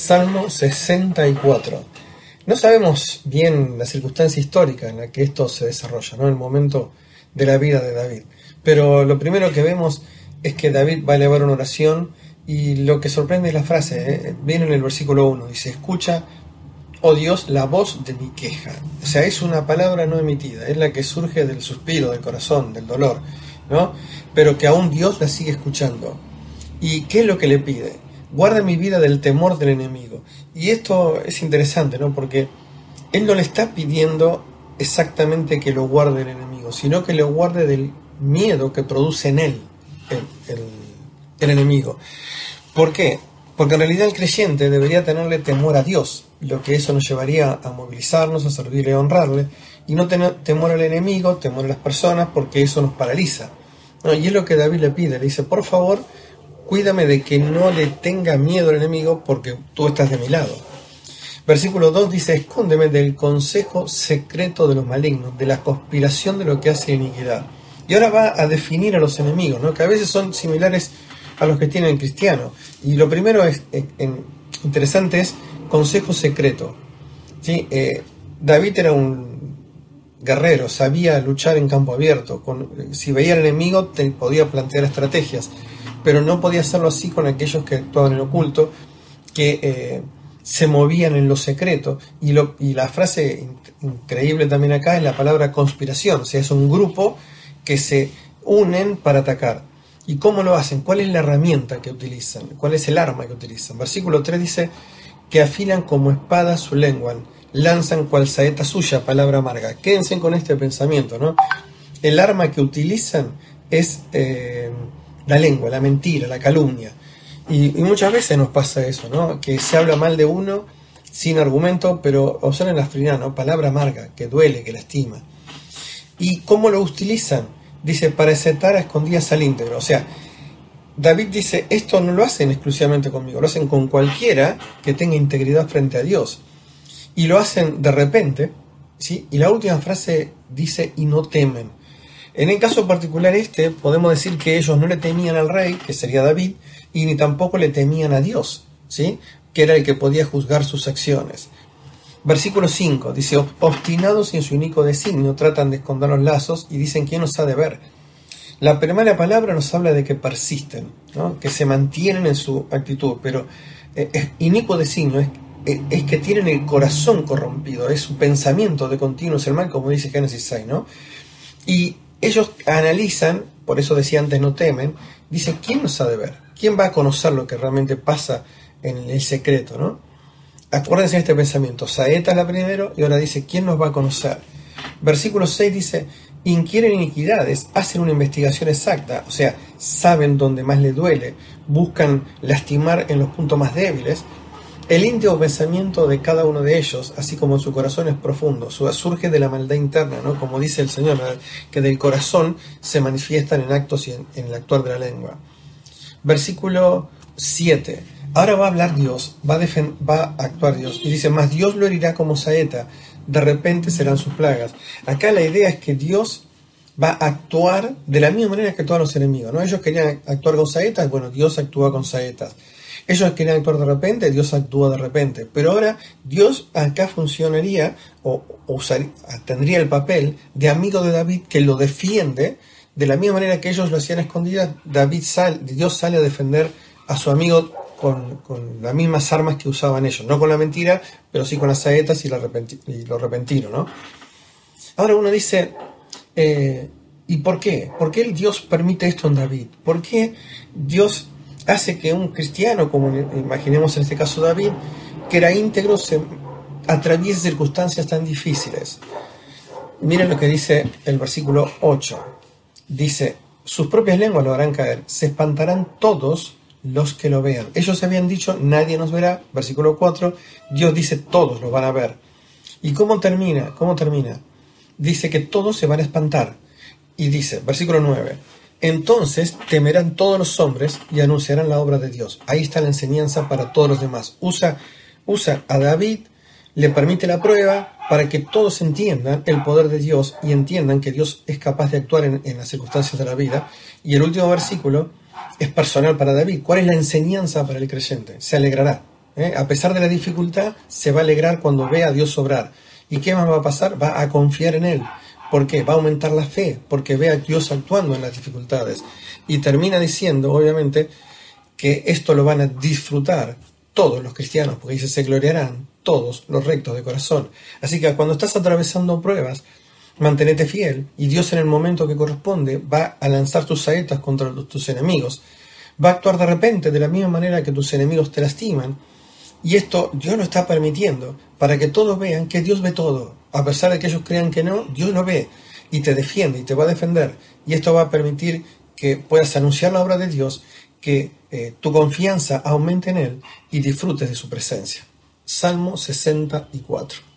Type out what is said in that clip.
Salmo 64. No sabemos bien la circunstancia histórica en la que esto se desarrolla, ¿no? el momento de la vida de David. Pero lo primero que vemos es que David va a elevar una oración y lo que sorprende es la frase, ¿eh? viene en el versículo 1, dice, escucha, oh Dios, la voz de mi queja. O sea, es una palabra no emitida, es la que surge del suspiro, del corazón, del dolor, ¿no? Pero que aún Dios la sigue escuchando. ¿Y qué es lo que le pide? Guarda mi vida del temor del enemigo. Y esto es interesante, ¿no? Porque él no le está pidiendo exactamente que lo guarde el enemigo, sino que lo guarde del miedo que produce en él el, enemigo. ¿Por qué? Porque en realidad el creyente debería tenerle temor a Dios, lo que eso nos llevaría a movilizarnos, a servirle, a honrarle, y no tener temor al enemigo, temor a las personas, porque eso nos paraliza. y es lo que David le pide, le dice, por favor, cuídame de que no le tenga miedo al enemigo, porque tú estás de mi lado. Versículo 2 dice, escóndeme del consejo secreto de los malignos, de la conspiración de lo que hace iniquidad. Y ahora va a definir a los enemigos, ¿no? que a veces son similares a los que tienen cristiano. Y lo primero es, interesante es consejo secreto. ¿sí? Eh, David era un guerrero, sabía luchar en campo abierto. Con, si veía al enemigo, te podía plantear estrategias, pero no podía hacerlo así con aquellos que actuaban en oculto, que eh, se movían en lo secreto. Y la frase increíble también acá es la palabra conspiración, o sea, es un grupo que se unen para atacar. ¿Y cómo lo hacen? ¿Cuál es la herramienta que utilizan? ¿Cuál es el arma que utilizan? Versículo 3 dice que afilan como espada su lengua, lanzan cual saeta suya, palabra amarga. Quédense con este pensamiento, ¿no? El arma que utilizan es eh, la lengua, la mentira, la calumnia. Y, muchas veces nos pasa eso, ¿no? Que se habla mal de uno sin argumento, pero usan la frina, ¿no? Palabra amarga, que duele, que lastima. ¿Y cómo lo utilizan? dice, para exceptar a escondidas al íntegro. O sea, David dice, esto no lo hacen exclusivamente conmigo, lo hacen con cualquiera que tenga integridad frente a Dios. Y lo hacen de repente, ¿sí? Y la última frase dice, y no temen. En el caso particular este, podemos decir que ellos no le temían al rey, que sería David, y ni tampoco le temían a Dios, ¿sí? Que era el que podía juzgar sus acciones. Versículo 5 dice, obstinados en su único designio, tratan de esconder los lazos y dicen, ¿quién nos ha de ver? La primera palabra nos habla de que persisten, que se mantienen en su actitud, pero eh, es inicuo designio es, es, que tienen el corazón corrompido, es su pensamiento de continuo es el mal, como dice Génesis 6, ¿no? Y ellos analizan, por eso decía antes no temen, dice, ¿quién nos ha de ver? ¿Quién va a conocer lo que realmente pasa en el secreto, ¿no? Acuérdense de este pensamiento. Saeta es la primero y ahora dice, ¿quién nos va a conocer? Versículo 6 dice, inquieren iniquidades, hacen una investigación exacta, o sea, saben dónde más le duele, buscan lastimar en los puntos más débiles. El íntimo pensamiento de cada uno de ellos, así como su corazón es profundo, surge de la maldad interna, ¿no? Como dice el Señor, que del corazón se manifiestan en actos y en, en el actuar de la lengua. Versículo 7 Ahora va a hablar Dios, va a, va a actuar Dios. Y dice, más Dios lo herirá como saeta, de repente serán sus plagas. Acá la idea es que Dios va a actuar de la misma manera que todos los enemigos. ¿no? Ellos querían actuar con saetas, bueno, Dios actúa con saetas. Ellos querían actuar de repente, Dios actúa de repente. Pero ahora Dios acá funcionaría o, tendría el papel de amigo de David que lo defiende de la misma manera que ellos lo hacían escondidas. David sale, Dios sale a defender a su amigo con, las mismas armas que usaban ellos, no con la mentira, pero sí con las saetas y, lo repentino, ¿no? Ahora uno dice, eh, ¿y por qué? ¿Por qué Dios permite esto en David? ¿Por qué Dios hace que un cristiano, como imaginemos en este caso David, que era íntegro, se atraviese circunstancias tan difíciles? Miren lo que dice el versículo 8. Dice, sus propias lenguas lo harán caer, se espantarán todos los que lo vean. Ellos habían dicho, nadie nos verá, versículo 4, Dios dice, todos lo van a ver. ¿Y cómo termina? ¿Cómo termina? Dice que todos se van a espantar. Y dice, versículo 9, entonces temerán todos los hombres y anunciarán la obra de Dios. Ahí está la enseñanza para todos los demás. Usa, usa a David, le permite la prueba para que todos entiendan el poder de Dios y entiendan que Dios es capaz de actuar en, las circunstancias de la vida. Y el último versículo es personal para David. ¿Cuál es la enseñanza para el creyente? Se alegrará. ¿eh? A pesar de la dificultad, se va a alegrar cuando ve a Dios obrar. ¿Y qué más va a pasar? Va a confiar en Él. ¿Por qué? Va a aumentar la fe, porque ve a Dios actuando en las dificultades. Y termina diciendo, obviamente, que esto lo van a disfrutar todos los cristianos, porque dice, se gloriarán todos los rectos de corazón. Así que cuando estás atravesando pruebas, mantenete fiel y Dios en el momento que corresponde va a lanzar tus saetas contra tus enemigos. Va a actuar de repente de la misma manera que tus enemigos te lastiman. Y esto Dios lo está permitiendo para que todos vean que Dios ve todo. A pesar de que ellos crean que no, Dios lo ve y te defiende y te va a defender. Y esto va a permitir que puedas anunciar la obra de Dios, que eh, tu confianza aumente en Él y disfrutes de su presencia. Salmo 64.